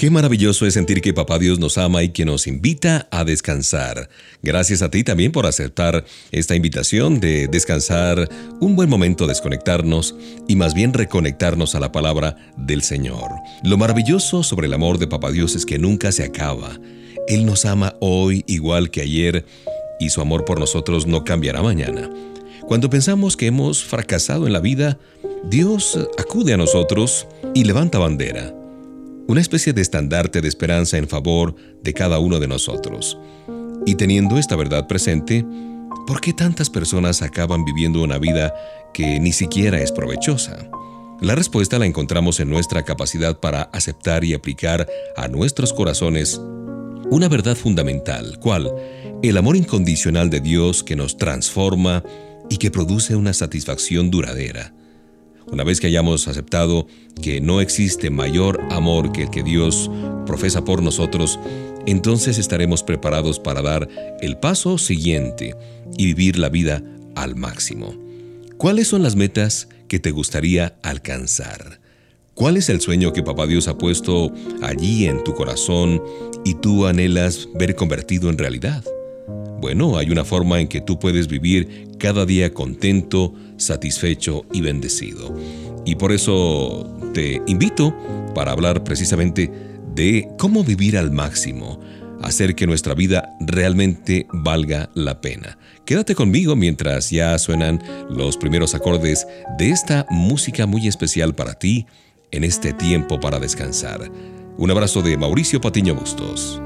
Qué maravilloso es sentir que Papá Dios nos ama y que nos invita a descansar. Gracias a ti también por aceptar esta invitación de descansar, un buen momento desconectarnos y más bien reconectarnos a la palabra del Señor. Lo maravilloso sobre el amor de Papá Dios es que nunca se acaba. Él nos ama hoy igual que ayer y su amor por nosotros no cambiará mañana. Cuando pensamos que hemos fracasado en la vida, Dios acude a nosotros y levanta bandera una especie de estandarte de esperanza en favor de cada uno de nosotros. Y teniendo esta verdad presente, ¿por qué tantas personas acaban viviendo una vida que ni siquiera es provechosa? La respuesta la encontramos en nuestra capacidad para aceptar y aplicar a nuestros corazones una verdad fundamental, cual el amor incondicional de Dios que nos transforma y que produce una satisfacción duradera. Una vez que hayamos aceptado que no existe mayor amor que el que Dios profesa por nosotros, entonces estaremos preparados para dar el paso siguiente y vivir la vida al máximo. ¿Cuáles son las metas que te gustaría alcanzar? ¿Cuál es el sueño que Papá Dios ha puesto allí en tu corazón y tú anhelas ver convertido en realidad? Bueno, hay una forma en que tú puedes vivir cada día contento, satisfecho y bendecido. Y por eso te invito para hablar precisamente de cómo vivir al máximo, hacer que nuestra vida realmente valga la pena. Quédate conmigo mientras ya suenan los primeros acordes de esta música muy especial para ti en este tiempo para descansar. Un abrazo de Mauricio Patiño Bustos.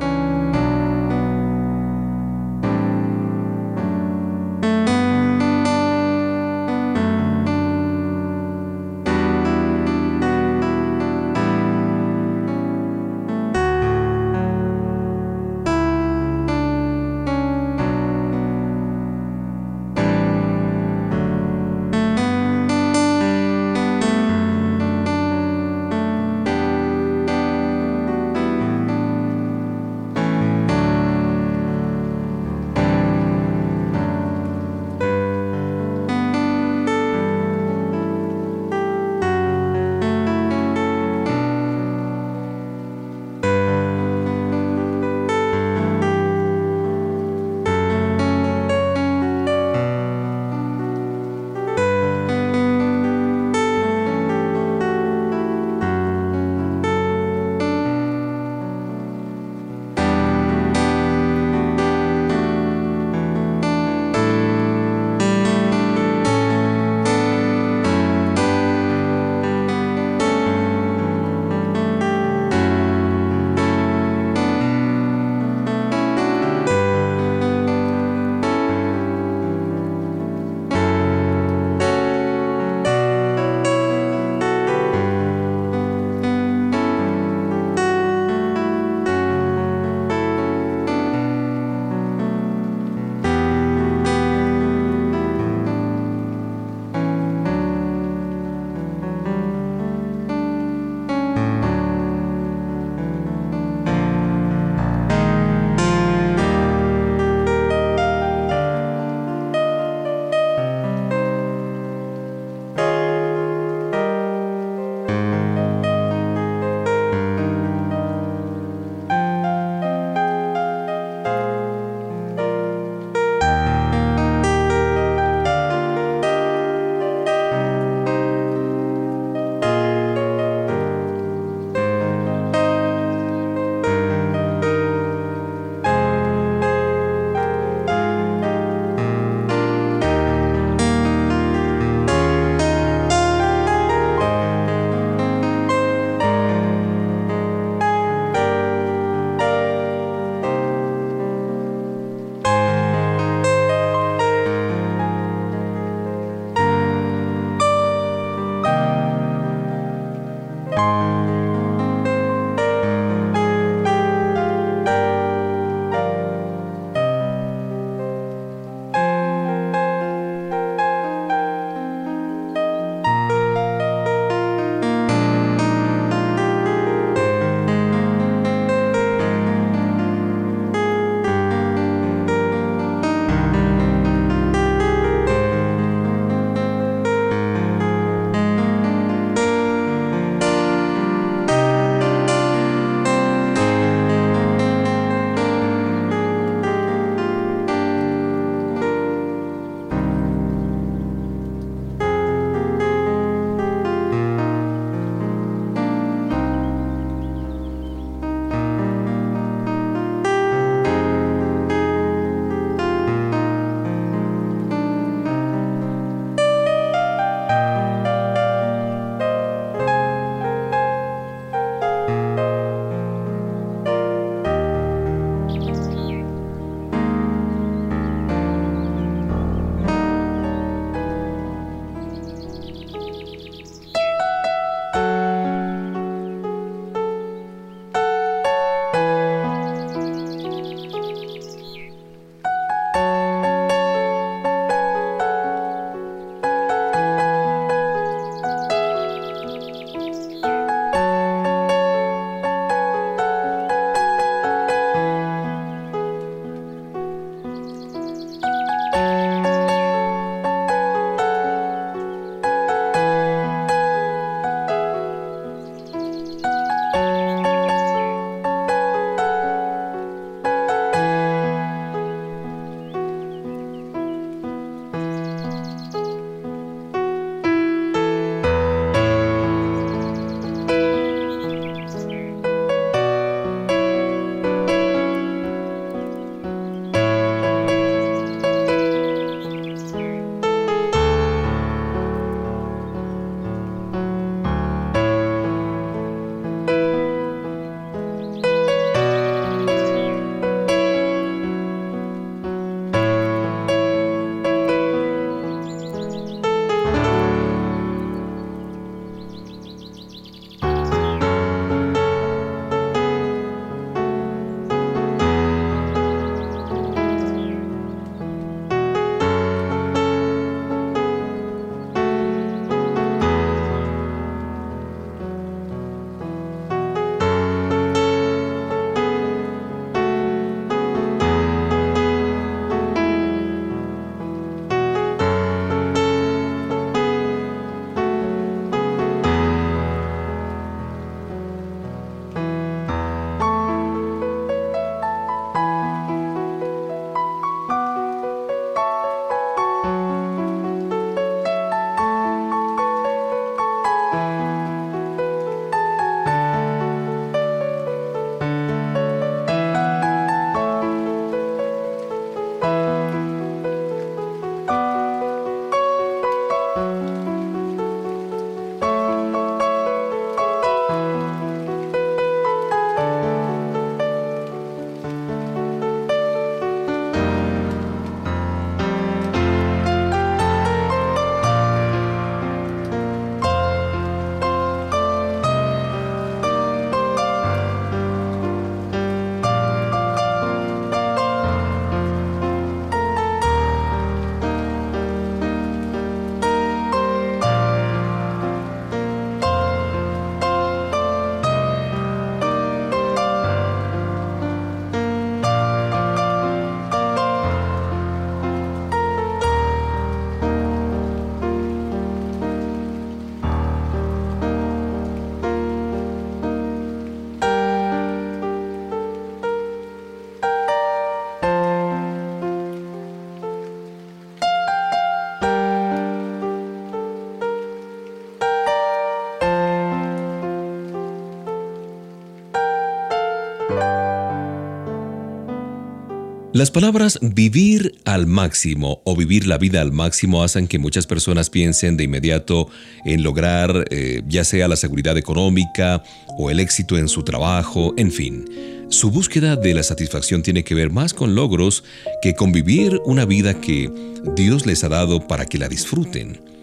Las palabras vivir al máximo o vivir la vida al máximo hacen que muchas personas piensen de inmediato en lograr eh, ya sea la seguridad económica o el éxito en su trabajo, en fin. Su búsqueda de la satisfacción tiene que ver más con logros que con vivir una vida que Dios les ha dado para que la disfruten.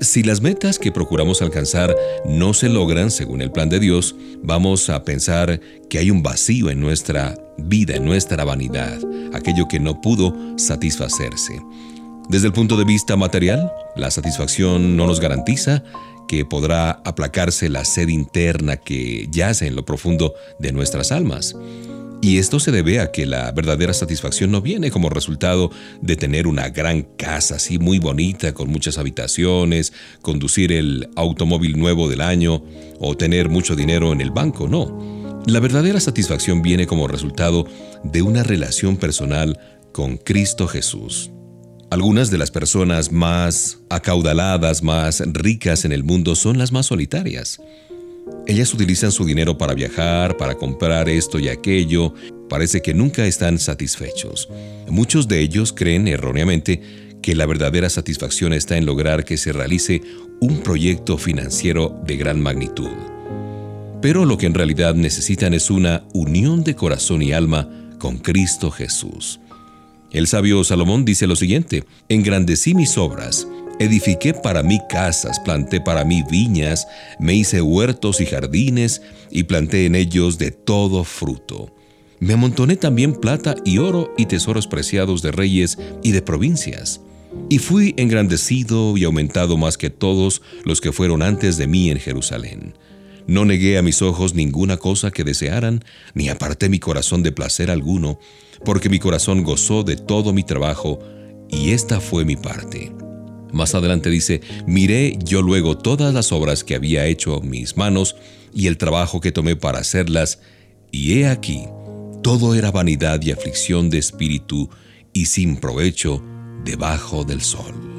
Si las metas que procuramos alcanzar no se logran según el plan de Dios, vamos a pensar que hay un vacío en nuestra vida, en nuestra vanidad, aquello que no pudo satisfacerse. Desde el punto de vista material, la satisfacción no nos garantiza que podrá aplacarse la sed interna que yace en lo profundo de nuestras almas. Y esto se debe a que la verdadera satisfacción no viene como resultado de tener una gran casa así muy bonita con muchas habitaciones, conducir el automóvil nuevo del año o tener mucho dinero en el banco, no. La verdadera satisfacción viene como resultado de una relación personal con Cristo Jesús. Algunas de las personas más acaudaladas, más ricas en el mundo son las más solitarias. Ellas utilizan su dinero para viajar, para comprar esto y aquello. Parece que nunca están satisfechos. Muchos de ellos creen erróneamente que la verdadera satisfacción está en lograr que se realice un proyecto financiero de gran magnitud. Pero lo que en realidad necesitan es una unión de corazón y alma con Cristo Jesús. El sabio Salomón dice lo siguiente, engrandecí mis obras, Edifiqué para mí casas, planté para mí viñas, me hice huertos y jardines, y planté en ellos de todo fruto. Me amontoné también plata y oro y tesoros preciados de reyes y de provincias. Y fui engrandecido y aumentado más que todos los que fueron antes de mí en Jerusalén. No negué a mis ojos ninguna cosa que desearan, ni aparté mi corazón de placer alguno, porque mi corazón gozó de todo mi trabajo, y esta fue mi parte. Más adelante dice, miré yo luego todas las obras que había hecho mis manos y el trabajo que tomé para hacerlas, y he aquí, todo era vanidad y aflicción de espíritu y sin provecho debajo del sol.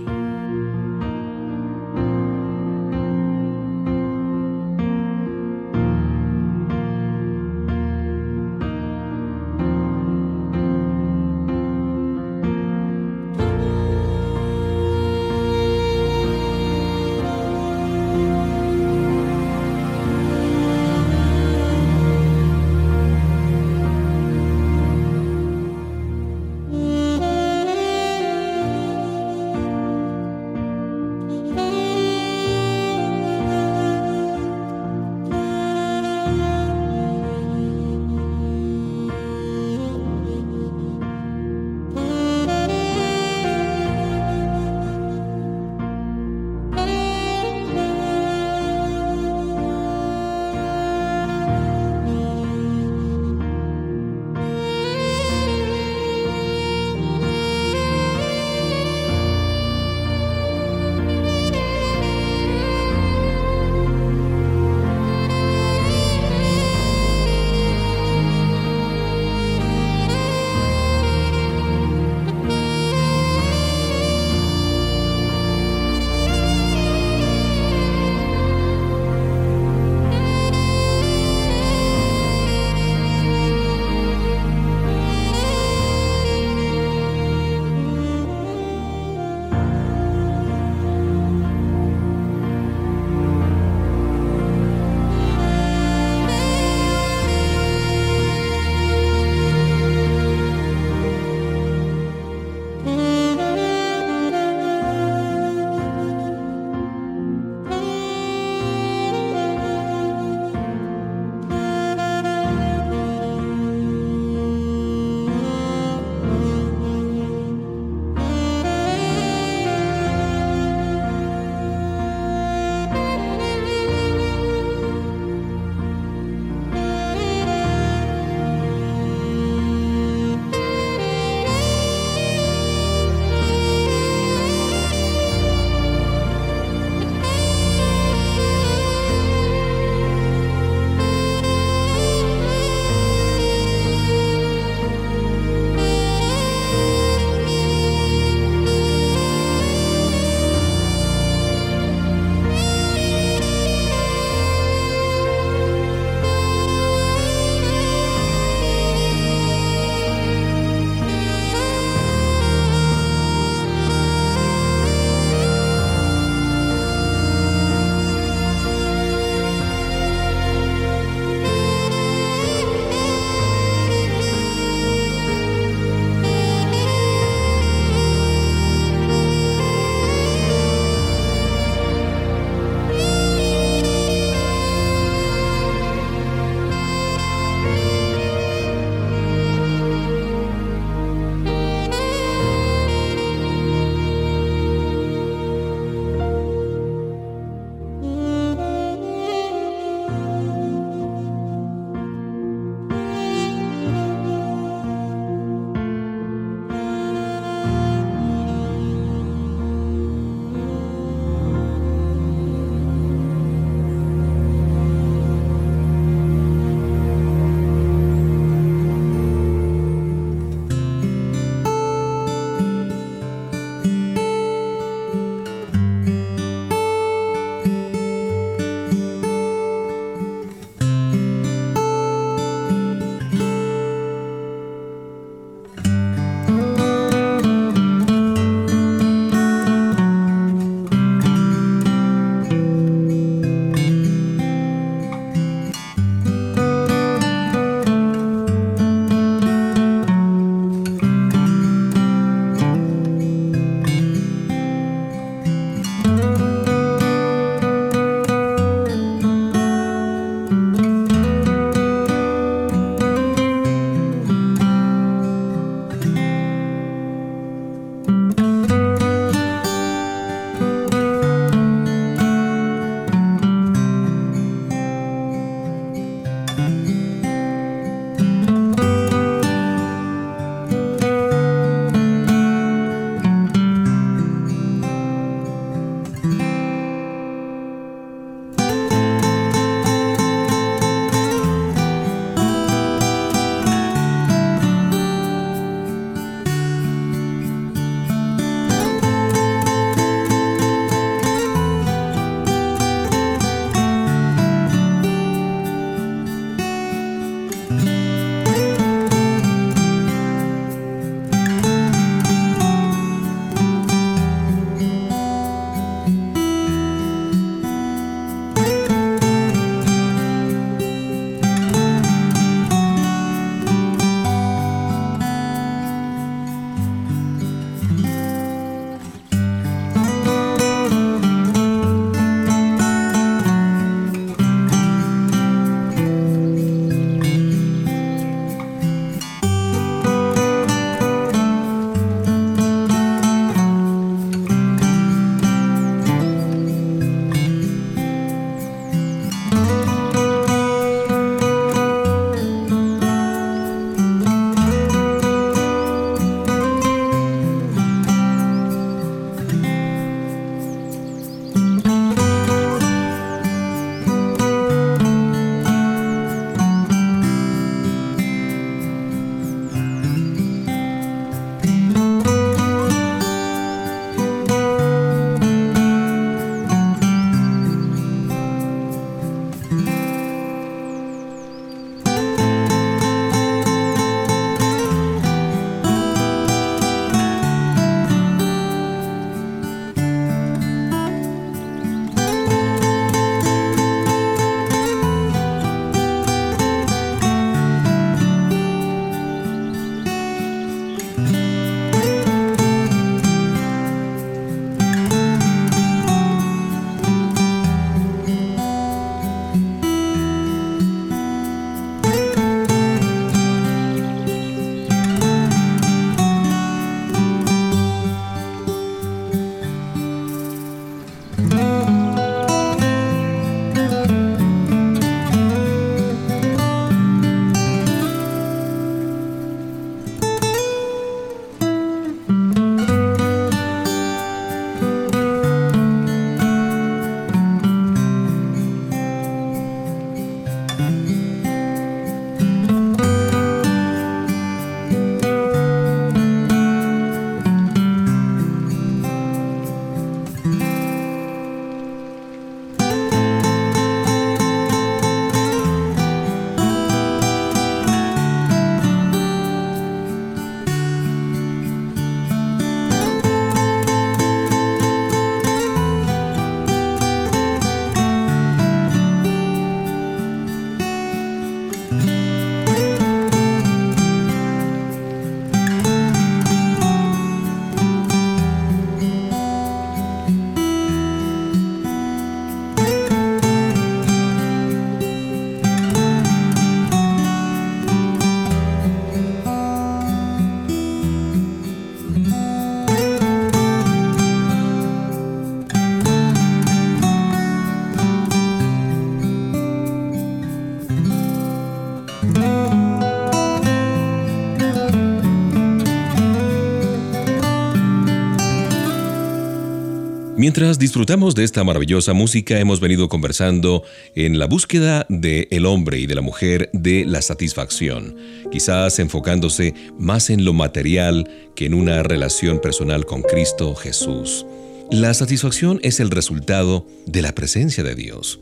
Mientras disfrutamos de esta maravillosa música, hemos venido conversando en la búsqueda del el hombre y de la mujer de la satisfacción, quizás enfocándose más en lo material que en una relación personal con Cristo Jesús. La satisfacción es el resultado de la presencia de Dios,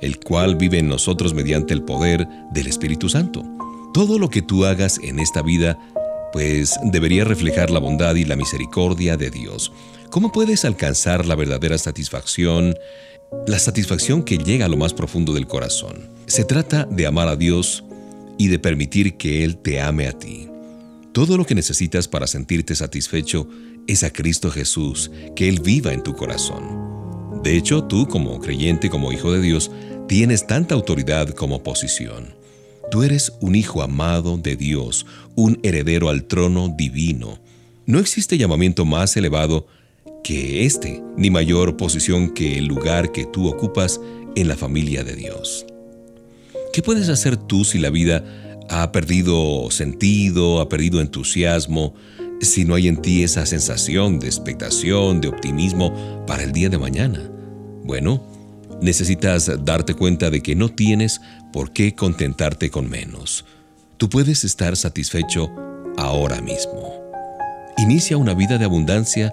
el cual vive en nosotros mediante el poder del Espíritu Santo. Todo lo que tú hagas en esta vida, pues debería reflejar la bondad y la misericordia de Dios. ¿Cómo puedes alcanzar la verdadera satisfacción? La satisfacción que llega a lo más profundo del corazón. Se trata de amar a Dios y de permitir que Él te ame a ti. Todo lo que necesitas para sentirte satisfecho es a Cristo Jesús, que Él viva en tu corazón. De hecho, tú como creyente, como hijo de Dios, tienes tanta autoridad como posición. Tú eres un hijo amado de Dios, un heredero al trono divino. No existe llamamiento más elevado que este, ni mayor posición que el lugar que tú ocupas en la familia de Dios. ¿Qué puedes hacer tú si la vida ha perdido sentido, ha perdido entusiasmo, si no hay en ti esa sensación de expectación, de optimismo para el día de mañana? Bueno, necesitas darte cuenta de que no tienes por qué contentarte con menos. Tú puedes estar satisfecho ahora mismo. Inicia una vida de abundancia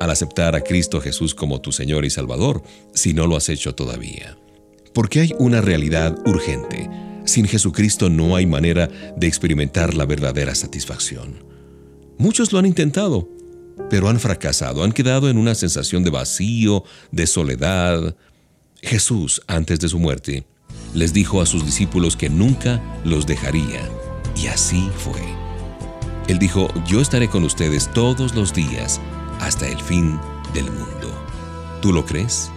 al aceptar a Cristo Jesús como tu Señor y Salvador, si no lo has hecho todavía. Porque hay una realidad urgente. Sin Jesucristo no hay manera de experimentar la verdadera satisfacción. Muchos lo han intentado, pero han fracasado, han quedado en una sensación de vacío, de soledad. Jesús, antes de su muerte, les dijo a sus discípulos que nunca los dejaría, y así fue. Él dijo, yo estaré con ustedes todos los días hasta el fin del mundo. ¿Tú lo crees?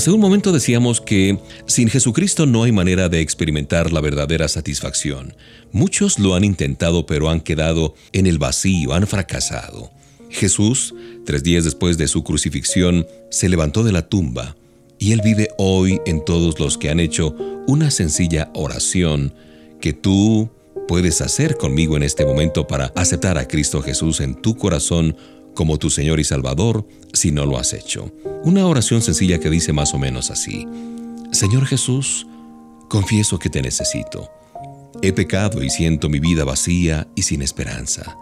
Hace un momento decíamos que sin Jesucristo no hay manera de experimentar la verdadera satisfacción. Muchos lo han intentado pero han quedado en el vacío, han fracasado. Jesús, tres días después de su crucifixión, se levantó de la tumba y Él vive hoy en todos los que han hecho una sencilla oración que tú puedes hacer conmigo en este momento para aceptar a Cristo Jesús en tu corazón como tu Señor y Salvador si no lo has hecho. Una oración sencilla que dice más o menos así. Señor Jesús, confieso que te necesito. He pecado y siento mi vida vacía y sin esperanza.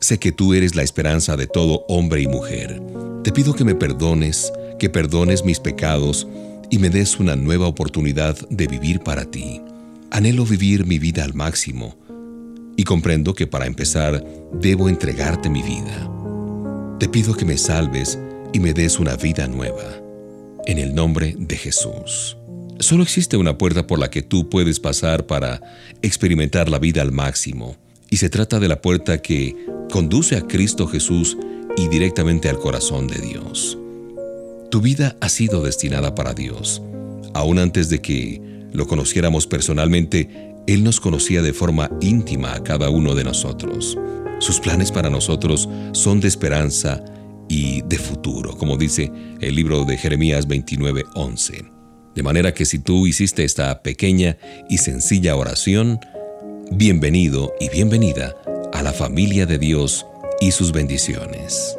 Sé que tú eres la esperanza de todo hombre y mujer. Te pido que me perdones, que perdones mis pecados y me des una nueva oportunidad de vivir para ti. Anhelo vivir mi vida al máximo y comprendo que para empezar debo entregarte mi vida. Te pido que me salves y me des una vida nueva. En el nombre de Jesús. Solo existe una puerta por la que tú puedes pasar para experimentar la vida al máximo, y se trata de la puerta que conduce a Cristo Jesús y directamente al corazón de Dios. Tu vida ha sido destinada para Dios. Aún antes de que lo conociéramos personalmente, Él nos conocía de forma íntima a cada uno de nosotros. Sus planes para nosotros son de esperanza y de futuro, como dice el libro de Jeremías 29:11. De manera que si tú hiciste esta pequeña y sencilla oración, bienvenido y bienvenida a la familia de Dios y sus bendiciones.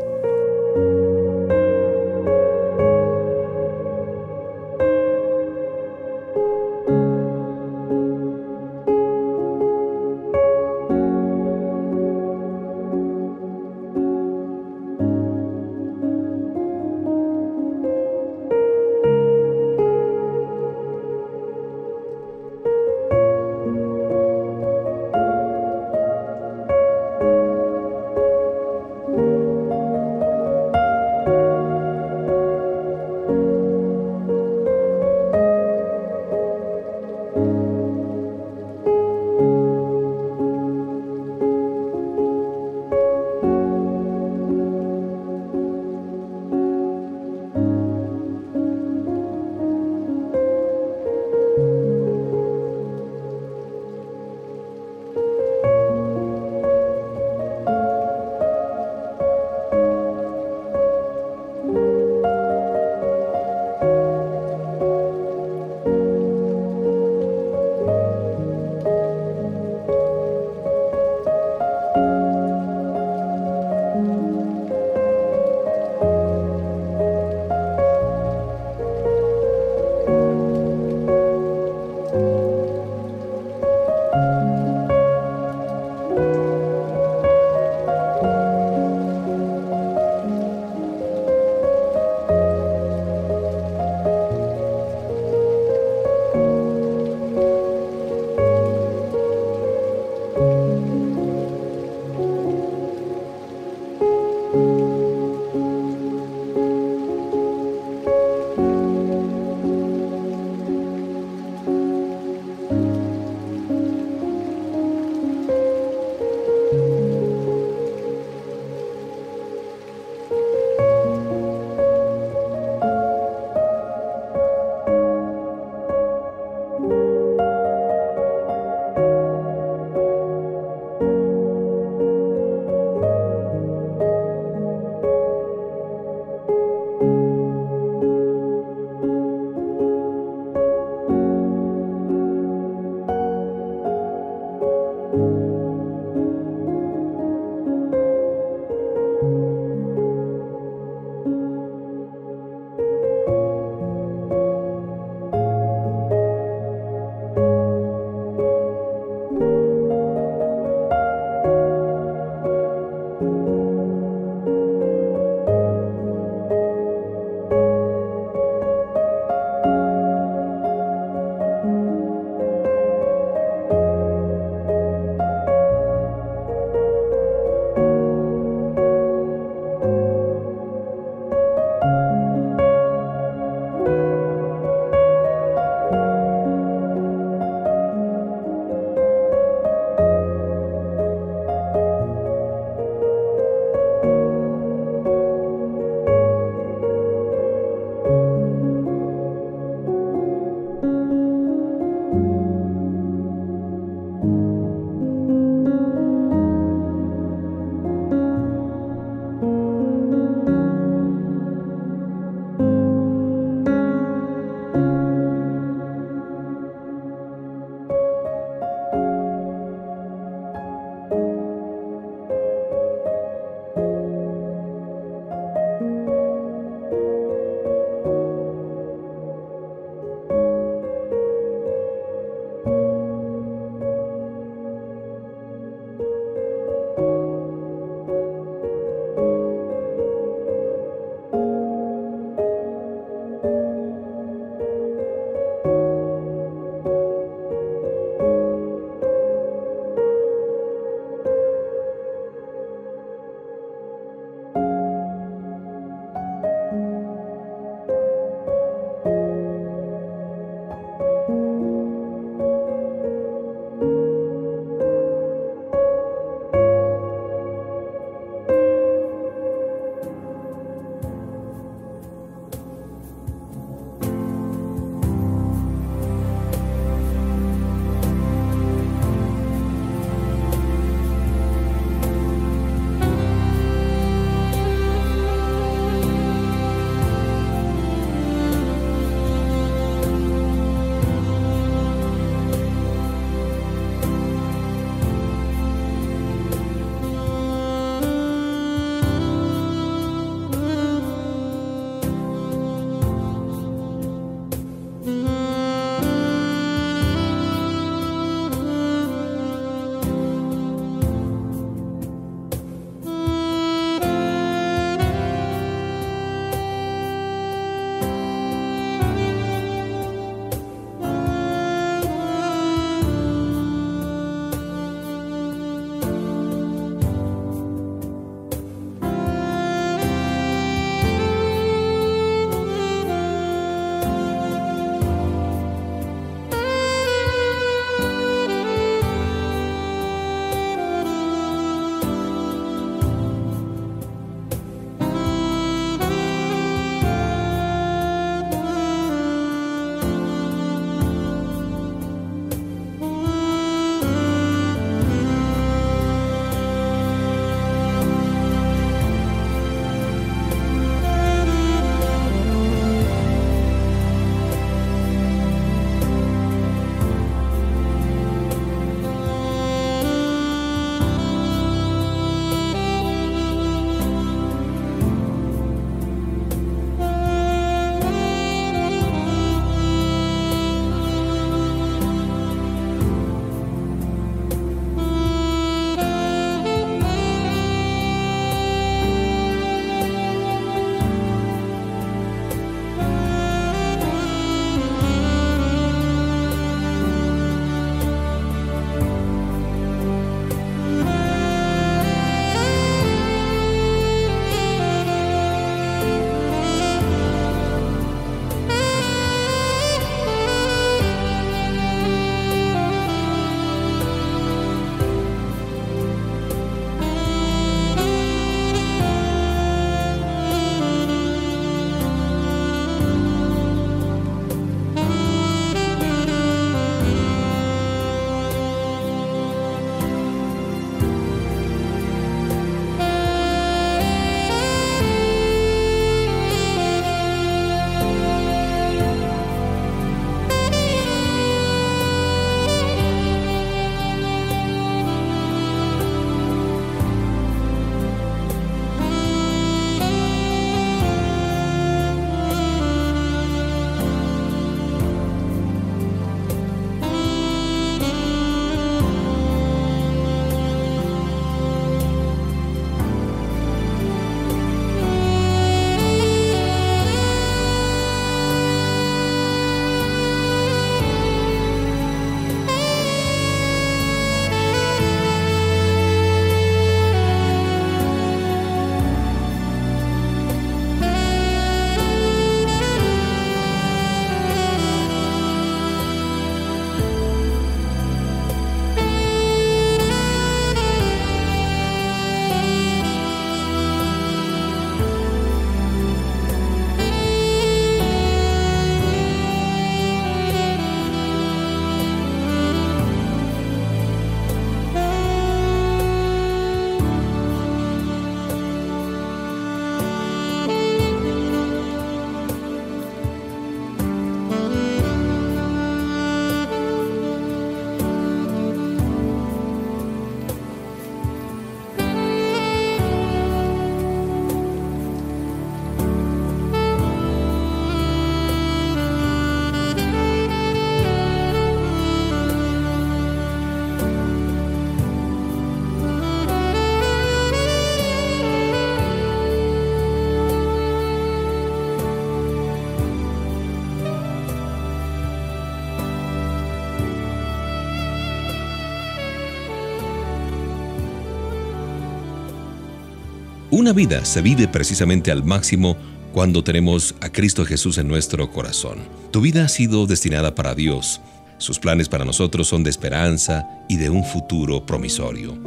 Una vida se vive precisamente al máximo cuando tenemos a Cristo Jesús en nuestro corazón. Tu vida ha sido destinada para Dios. Sus planes para nosotros son de esperanza y de un futuro promisorio.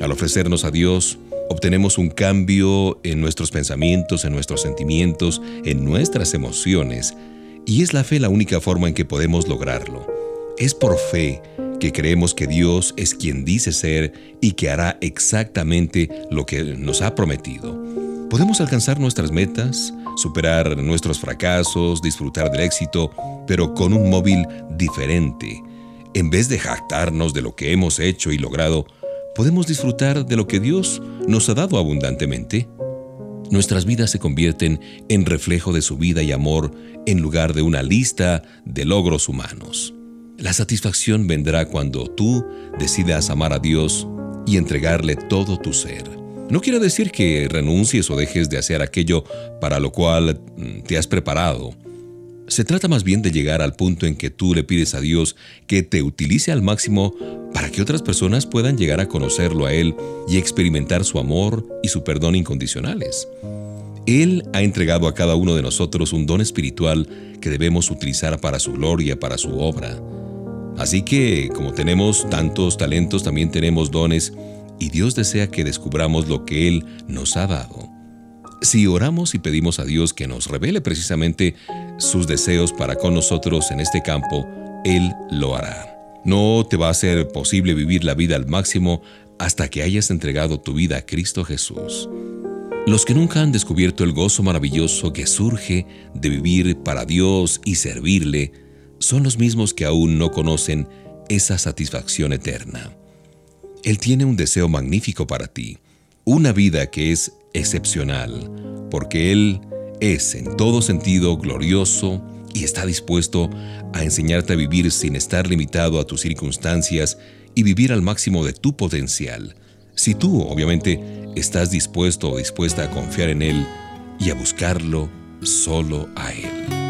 Al ofrecernos a Dios, obtenemos un cambio en nuestros pensamientos, en nuestros sentimientos, en nuestras emociones, y es la fe la única forma en que podemos lograrlo. Es por fe que creemos que Dios es quien dice ser y que hará exactamente lo que nos ha prometido. Podemos alcanzar nuestras metas, superar nuestros fracasos, disfrutar del éxito, pero con un móvil diferente. En vez de jactarnos de lo que hemos hecho y logrado, podemos disfrutar de lo que Dios nos ha dado abundantemente. Nuestras vidas se convierten en reflejo de su vida y amor en lugar de una lista de logros humanos. La satisfacción vendrá cuando tú decidas amar a Dios y entregarle todo tu ser. No quiere decir que renuncies o dejes de hacer aquello para lo cual mm, te has preparado. Se trata más bien de llegar al punto en que tú le pides a Dios que te utilice al máximo para que otras personas puedan llegar a conocerlo a Él y experimentar su amor y su perdón incondicionales. Él ha entregado a cada uno de nosotros un don espiritual que debemos utilizar para su gloria, para su obra. Así que, como tenemos tantos talentos, también tenemos dones y Dios desea que descubramos lo que Él nos ha dado. Si oramos y pedimos a Dios que nos revele precisamente sus deseos para con nosotros en este campo, Él lo hará. No te va a ser posible vivir la vida al máximo hasta que hayas entregado tu vida a Cristo Jesús. Los que nunca han descubierto el gozo maravilloso que surge de vivir para Dios y servirle, son los mismos que aún no conocen esa satisfacción eterna. Él tiene un deseo magnífico para ti, una vida que es excepcional, porque Él es en todo sentido glorioso y está dispuesto a enseñarte a vivir sin estar limitado a tus circunstancias y vivir al máximo de tu potencial. Si tú, obviamente, estás dispuesto o dispuesta a confiar en Él y a buscarlo solo a Él.